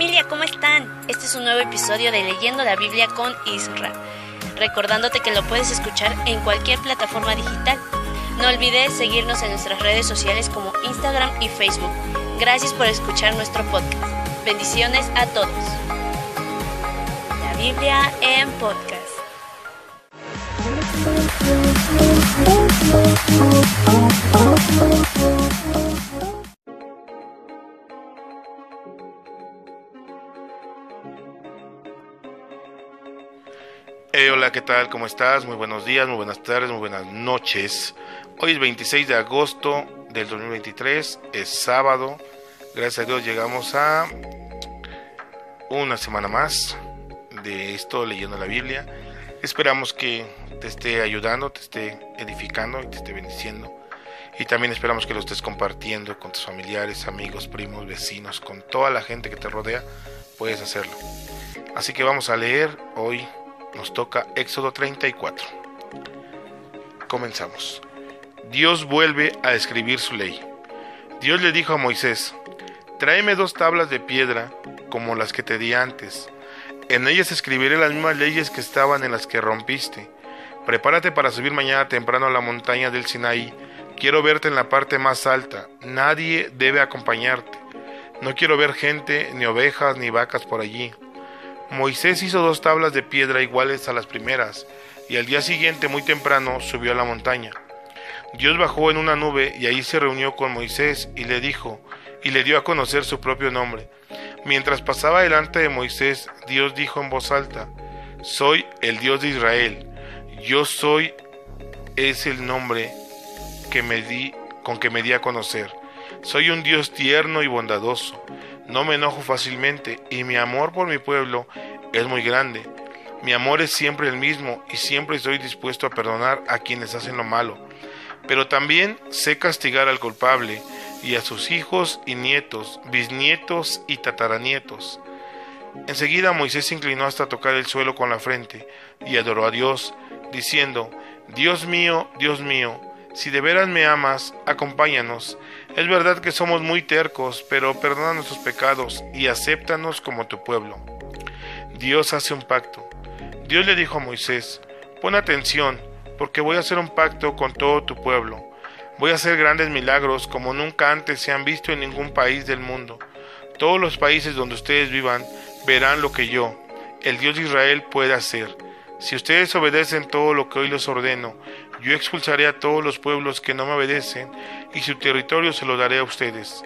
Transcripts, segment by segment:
familia, ¿cómo están? Este es un nuevo episodio de Leyendo la Biblia con Isra. Recordándote que lo puedes escuchar en cualquier plataforma digital. No olvides seguirnos en nuestras redes sociales como Instagram y Facebook. Gracias por escuchar nuestro podcast. Bendiciones a todos. La Biblia en podcast. ¿Qué tal? ¿Cómo estás? Muy buenos días, muy buenas tardes, muy buenas noches. Hoy es 26 de agosto del 2023, es sábado. Gracias a Dios llegamos a una semana más de esto leyendo la Biblia. Esperamos que te esté ayudando, te esté edificando y te esté bendiciendo. Y también esperamos que lo estés compartiendo con tus familiares, amigos, primos, vecinos, con toda la gente que te rodea. Puedes hacerlo. Así que vamos a leer hoy nos toca Éxodo 34. Comenzamos. Dios vuelve a escribir su ley. Dios le dijo a Moisés, tráeme dos tablas de piedra como las que te di antes. En ellas escribiré las mismas leyes que estaban en las que rompiste. Prepárate para subir mañana temprano a la montaña del Sinaí. Quiero verte en la parte más alta. Nadie debe acompañarte. No quiero ver gente, ni ovejas, ni vacas por allí. Moisés hizo dos tablas de piedra iguales a las primeras, y al día siguiente muy temprano subió a la montaña. Dios bajó en una nube y ahí se reunió con Moisés y le dijo, y le dio a conocer su propio nombre. Mientras pasaba delante de Moisés, Dios dijo en voz alta, Soy el Dios de Israel, yo soy es el nombre que me di, con que me di a conocer. Soy un Dios tierno y bondadoso no me enojo fácilmente y mi amor por mi pueblo es muy grande. Mi amor es siempre el mismo y siempre estoy dispuesto a perdonar a quienes hacen lo malo. Pero también sé castigar al culpable y a sus hijos y nietos, bisnietos y tataranietos. Enseguida Moisés se inclinó hasta tocar el suelo con la frente y adoró a Dios, diciendo, Dios mío, Dios mío, si de veras me amas, acompáñanos. Es verdad que somos muy tercos, pero perdona nuestros pecados y acéptanos como tu pueblo. Dios hace un pacto. Dios le dijo a Moisés, pon atención, porque voy a hacer un pacto con todo tu pueblo. Voy a hacer grandes milagros como nunca antes se han visto en ningún país del mundo. Todos los países donde ustedes vivan verán lo que yo, el Dios de Israel, puede hacer. Si ustedes obedecen todo lo que hoy les ordeno, yo expulsaré a todos los pueblos que no me obedecen y su territorio se lo daré a ustedes.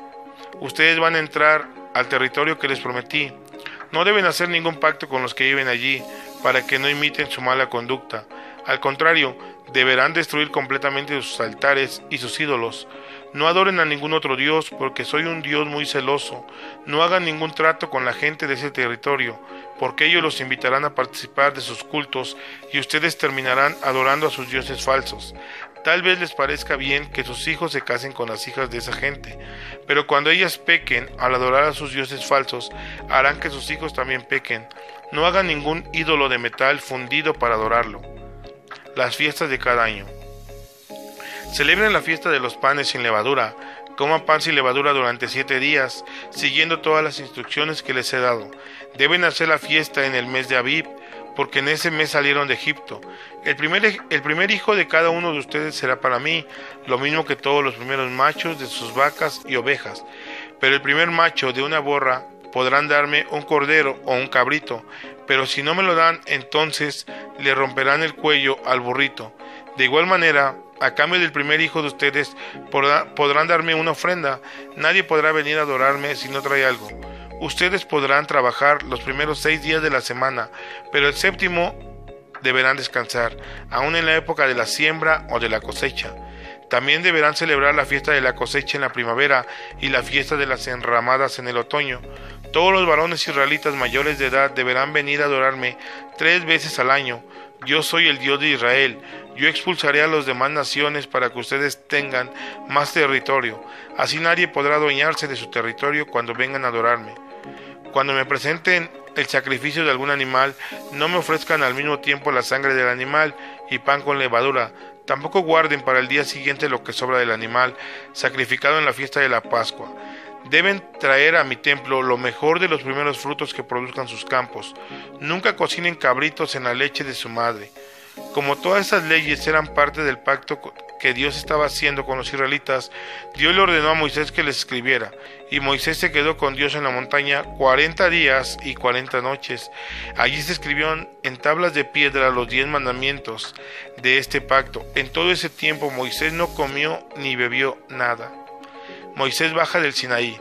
Ustedes van a entrar al territorio que les prometí. No deben hacer ningún pacto con los que viven allí para que no imiten su mala conducta. Al contrario, deberán destruir completamente sus altares y sus ídolos. No adoren a ningún otro Dios, porque soy un Dios muy celoso. No hagan ningún trato con la gente de ese territorio, porque ellos los invitarán a participar de sus cultos y ustedes terminarán adorando a sus dioses falsos. Tal vez les parezca bien que sus hijos se casen con las hijas de esa gente, pero cuando ellas pequen al adorar a sus dioses falsos, harán que sus hijos también pequen. No hagan ningún ídolo de metal fundido para adorarlo. Las fiestas de cada año. Celebren la fiesta de los panes sin levadura. Coman pan sin levadura durante siete días, siguiendo todas las instrucciones que les he dado. Deben hacer la fiesta en el mes de Abib, porque en ese mes salieron de Egipto. El primer, el primer hijo de cada uno de ustedes será para mí, lo mismo que todos los primeros machos de sus vacas y ovejas. Pero el primer macho de una borra podrán darme un cordero o un cabrito, pero si no me lo dan, entonces le romperán el cuello al burrito. De igual manera, a cambio del primer hijo de ustedes podrán darme una ofrenda. Nadie podrá venir a adorarme si no trae algo. Ustedes podrán trabajar los primeros seis días de la semana, pero el séptimo deberán descansar, aun en la época de la siembra o de la cosecha. También deberán celebrar la fiesta de la cosecha en la primavera y la fiesta de las enramadas en el otoño. Todos los varones israelitas mayores de edad deberán venir a adorarme tres veces al año. Yo soy el Dios de Israel. Yo expulsaré a las demás naciones para que ustedes tengan más territorio. Así nadie podrá adueñarse de su territorio cuando vengan a adorarme. Cuando me presenten el sacrificio de algún animal, no me ofrezcan al mismo tiempo la sangre del animal y pan con levadura. Tampoco guarden para el día siguiente lo que sobra del animal, sacrificado en la fiesta de la Pascua. Deben traer a mi templo lo mejor de los primeros frutos que produzcan sus campos. Nunca cocinen cabritos en la leche de su madre. Como todas esas leyes eran parte del pacto que Dios estaba haciendo con los israelitas, Dios le ordenó a Moisés que les escribiera, y Moisés se quedó con Dios en la montaña cuarenta días y cuarenta noches. Allí se escribieron en tablas de piedra los diez mandamientos de este pacto. En todo ese tiempo Moisés no comió ni bebió nada. Moisés baja del Sinaí.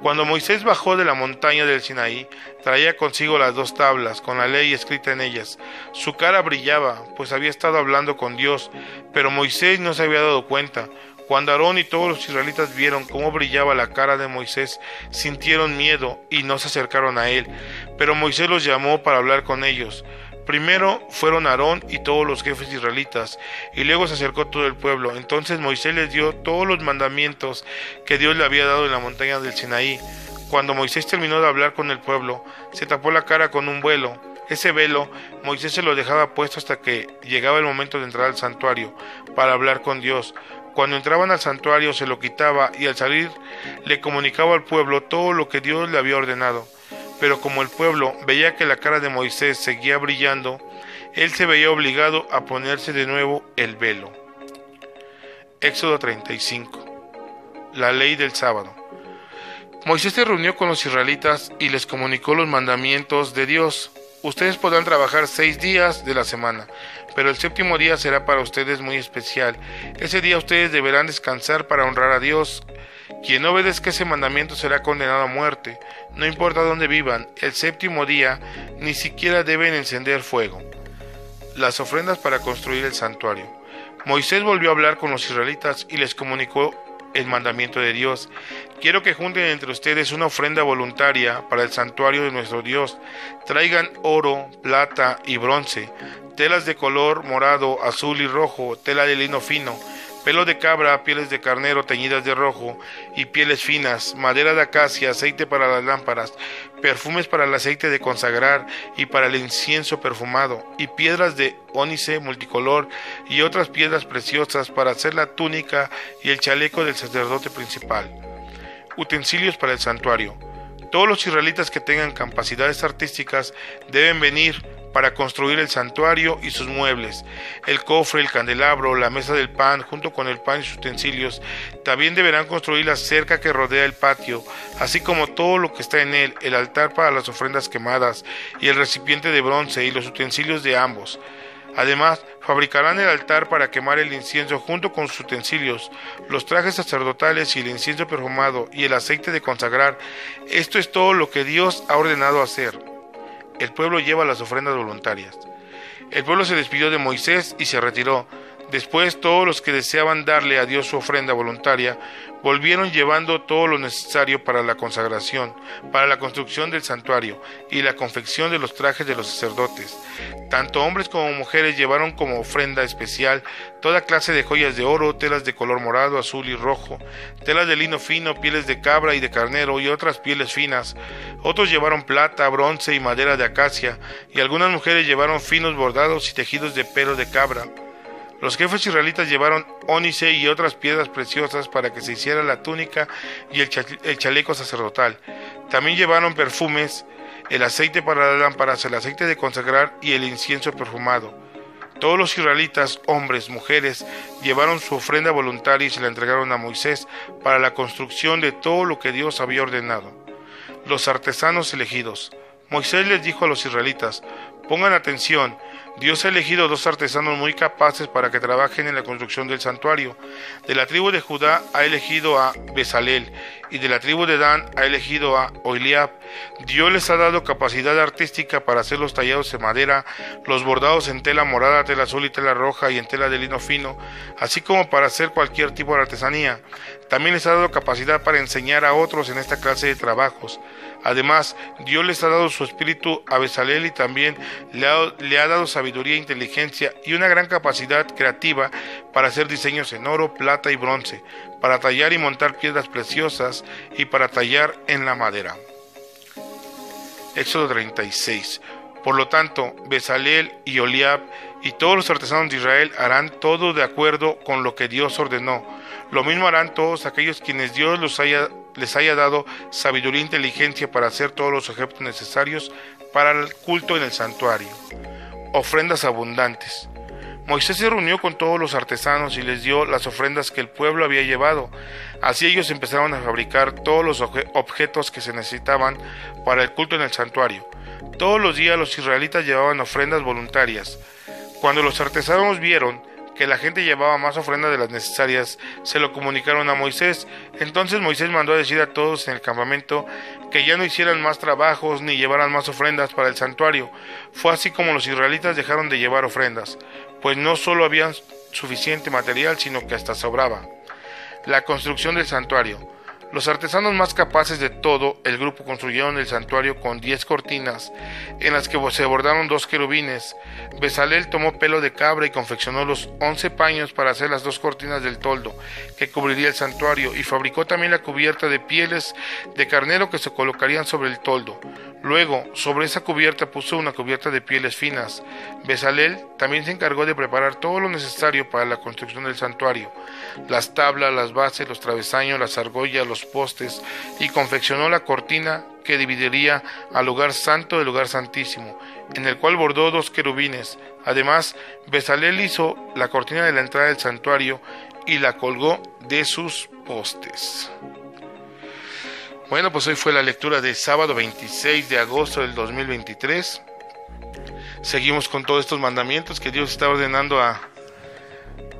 Cuando Moisés bajó de la montaña del Sinaí, traía consigo las dos tablas, con la ley escrita en ellas. Su cara brillaba, pues había estado hablando con Dios, pero Moisés no se había dado cuenta. Cuando Aarón y todos los israelitas vieron cómo brillaba la cara de Moisés, sintieron miedo y no se acercaron a él. Pero Moisés los llamó para hablar con ellos. Primero fueron Aarón y todos los jefes israelitas, y luego se acercó todo el pueblo. Entonces Moisés les dio todos los mandamientos que Dios le había dado en la montaña del Sinaí. Cuando Moisés terminó de hablar con el pueblo, se tapó la cara con un velo. Ese velo Moisés se lo dejaba puesto hasta que llegaba el momento de entrar al santuario para hablar con Dios. Cuando entraban al santuario se lo quitaba y al salir le comunicaba al pueblo todo lo que Dios le había ordenado. Pero como el pueblo veía que la cara de Moisés seguía brillando, él se veía obligado a ponerse de nuevo el velo. Éxodo 35. La ley del sábado. Moisés se reunió con los israelitas y les comunicó los mandamientos de Dios. Ustedes podrán trabajar seis días de la semana, pero el séptimo día será para ustedes muy especial. Ese día ustedes deberán descansar para honrar a Dios. Quien no obedezca ese mandamiento será condenado a muerte. No importa dónde vivan, el séptimo día ni siquiera deben encender fuego. Las ofrendas para construir el santuario. Moisés volvió a hablar con los israelitas y les comunicó el mandamiento de Dios. Quiero que junten entre ustedes una ofrenda voluntaria para el santuario de nuestro Dios. Traigan oro, plata y bronce, telas de color morado, azul y rojo, tela de lino fino, pelo de cabra, pieles de carnero teñidas de rojo y pieles finas, madera de acacia, aceite para las lámparas, perfumes para el aceite de consagrar y para el incienso perfumado, y piedras de ónice multicolor y otras piedras preciosas para hacer la túnica y el chaleco del sacerdote principal. Utensilios para el santuario. Todos los israelitas que tengan capacidades artísticas deben venir para construir el santuario y sus muebles, el cofre, el candelabro, la mesa del pan, junto con el pan y sus utensilios. También deberán construir la cerca que rodea el patio, así como todo lo que está en él, el altar para las ofrendas quemadas y el recipiente de bronce y los utensilios de ambos. Además, fabricarán el altar para quemar el incienso junto con sus utensilios, los trajes sacerdotales y el incienso perfumado y el aceite de consagrar. Esto es todo lo que Dios ha ordenado hacer el pueblo lleva las ofrendas voluntarias. El pueblo se despidió de Moisés y se retiró. Después todos los que deseaban darle a Dios su ofrenda voluntaria volvieron llevando todo lo necesario para la consagración, para la construcción del santuario y la confección de los trajes de los sacerdotes. Tanto hombres como mujeres llevaron como ofrenda especial toda clase de joyas de oro, telas de color morado, azul y rojo, telas de lino fino, pieles de cabra y de carnero y otras pieles finas. Otros llevaron plata, bronce y madera de acacia, y algunas mujeres llevaron finos bordados y tejidos de pelo de cabra. Los jefes israelitas llevaron ónice y otras piedras preciosas para que se hiciera la túnica y el, chaleco sacerdotal. También llevaron perfumes, el aceite para las lámparas, el aceite de consagrar y el incienso perfumado. Todos los israelitas, hombres, mujeres, llevaron su ofrenda voluntaria y se la entregaron a Moisés para la construcción de todo lo que Dios había ordenado. Los artesanos elegidos. Moisés les dijo a los israelitas, pongan atención, Dios ha elegido dos artesanos muy capaces para que trabajen en la construcción del santuario. De la tribu de Judá ha elegido a Bezalel y de la tribu de Dan ha elegido a Oiliab. Dios les ha dado capacidad artística para hacer los tallados en madera, los bordados en tela morada, tela azul y tela roja y en tela de lino fino, así como para hacer cualquier tipo de artesanía. También les ha dado capacidad para enseñar a otros en esta clase de trabajos. Además, Dios les ha dado su espíritu a Bezalel y también le ha, dado sabiduría, inteligencia y una gran capacidad creativa para hacer diseños en oro, plata y bronce, para tallar y montar piedras preciosas y para tallar en la madera. Éxodo 36. Por lo tanto, Bezalel y Oliab y todos los artesanos de Israel harán todo de acuerdo con lo que Dios ordenó. Lo mismo harán todos aquellos quienes Dios los haya les haya dado sabiduría e inteligencia para hacer todos los objetos necesarios para el culto en el santuario. Ofrendas abundantes. Moisés se reunió con todos los artesanos y les dio las ofrendas que el pueblo había llevado. Así ellos empezaron a fabricar todos los objetos que se necesitaban para el culto en el santuario. Todos los días los israelitas llevaban ofrendas voluntarias. Cuando los artesanos vieron que la gente llevaba más ofrendas de las necesarias, se lo comunicaron a Moisés. Entonces Moisés mandó a decir a todos en el campamento que ya no hicieran más trabajos ni llevaran más ofrendas para el santuario. Fue así como los israelitas dejaron de llevar ofrendas, pues no solo había suficiente material, sino que hasta sobraba. La construcción del santuario. Los artesanos más capaces de todo el grupo construyeron el santuario con diez cortinas, en las que se bordaron dos querubines. Besalel tomó pelo de cabra y confeccionó los once paños para hacer las dos cortinas del toldo que cubriría el santuario, y fabricó también la cubierta de pieles de carnero que se colocarían sobre el toldo. Luego, sobre esa cubierta puso una cubierta de pieles finas. Besalel también se encargó de preparar todo lo necesario para la construcción del santuario, las tablas, las bases, los travesaños, las argollas, los postes, y confeccionó la cortina que dividiría al lugar santo del lugar santísimo, en el cual bordó dos querubines. Además, Besalel hizo la cortina de la entrada del santuario y la colgó de sus postes. Bueno, pues hoy fue la lectura de sábado 26 de agosto del 2023. Seguimos con todos estos mandamientos que Dios está ordenando a,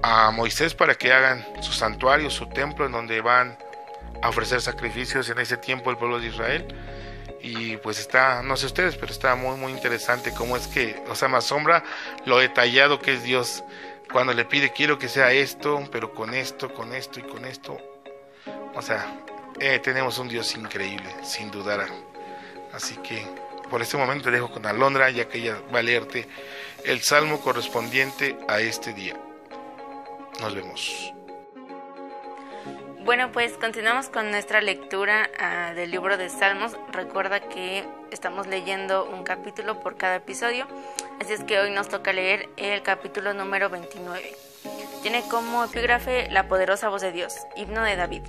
a Moisés para que hagan su santuario, su templo, en donde van a ofrecer sacrificios en ese tiempo el pueblo de Israel. Y pues está, no sé ustedes, pero está muy, muy interesante cómo es que, o sea, me asombra lo detallado que es Dios cuando le pide quiero que sea esto, pero con esto, con esto y con esto. O sea, eh, tenemos un Dios increíble, sin dudar. Así que por este momento dejo con Alondra, ya que ella va a leerte el salmo correspondiente a este día. Nos vemos. Bueno, pues continuamos con nuestra lectura ah, del libro de Salmos. Recuerda que estamos leyendo un capítulo por cada episodio, así es que hoy nos toca leer el capítulo número 29. Tiene como epígrafe La poderosa voz de Dios, himno de David.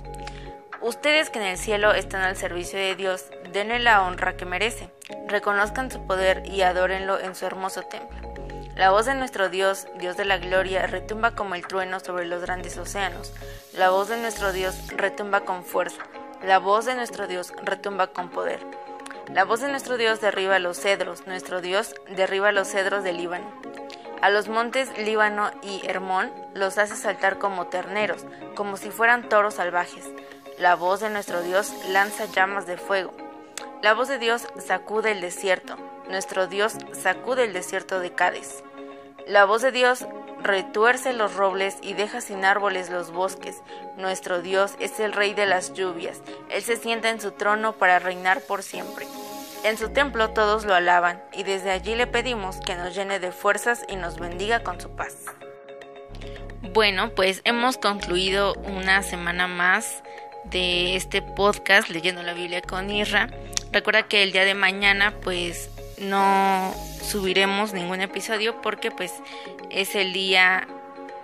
Ustedes que en el cielo están al servicio de Dios, denle la honra que merece, reconozcan su poder y adórenlo en su hermoso templo. La voz de nuestro Dios, Dios de la gloria, retumba como el trueno sobre los grandes océanos. La voz de nuestro Dios retumba con fuerza. La voz de nuestro Dios retumba con poder. La voz de nuestro Dios derriba los cedros, nuestro Dios derriba los cedros del Líbano. A los montes Líbano y Hermón los hace saltar como terneros, como si fueran toros salvajes. La voz de nuestro Dios lanza llamas de fuego. La voz de Dios sacude el desierto. Nuestro Dios sacude el desierto de Cádiz. La voz de Dios retuerce los robles y deja sin árboles los bosques. Nuestro Dios es el Rey de las lluvias. Él se sienta en su trono para reinar por siempre. En su templo todos lo alaban, y desde allí le pedimos que nos llene de fuerzas y nos bendiga con su paz. Bueno, pues hemos concluido una semana más de este podcast leyendo la Biblia con Irra. Recuerda que el día de mañana pues no subiremos ningún episodio porque pues es el día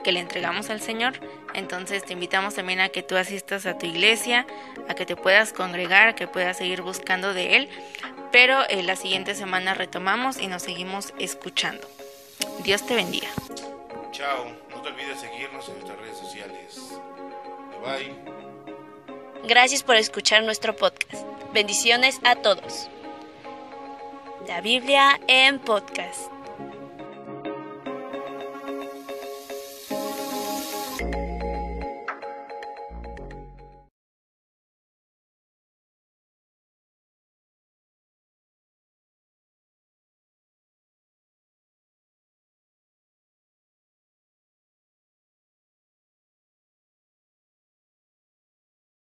que le entregamos al Señor. Entonces te invitamos también a que tú asistas a tu iglesia, a que te puedas congregar, a que puedas seguir buscando de Él. Pero eh, la siguiente semana retomamos y nos seguimos escuchando. Dios te bendiga. Chao, no te olvides seguirnos en nuestras redes sociales. Bye bye. Gracias por escuchar nuestro podcast. Bendiciones a todos. La Biblia en podcast.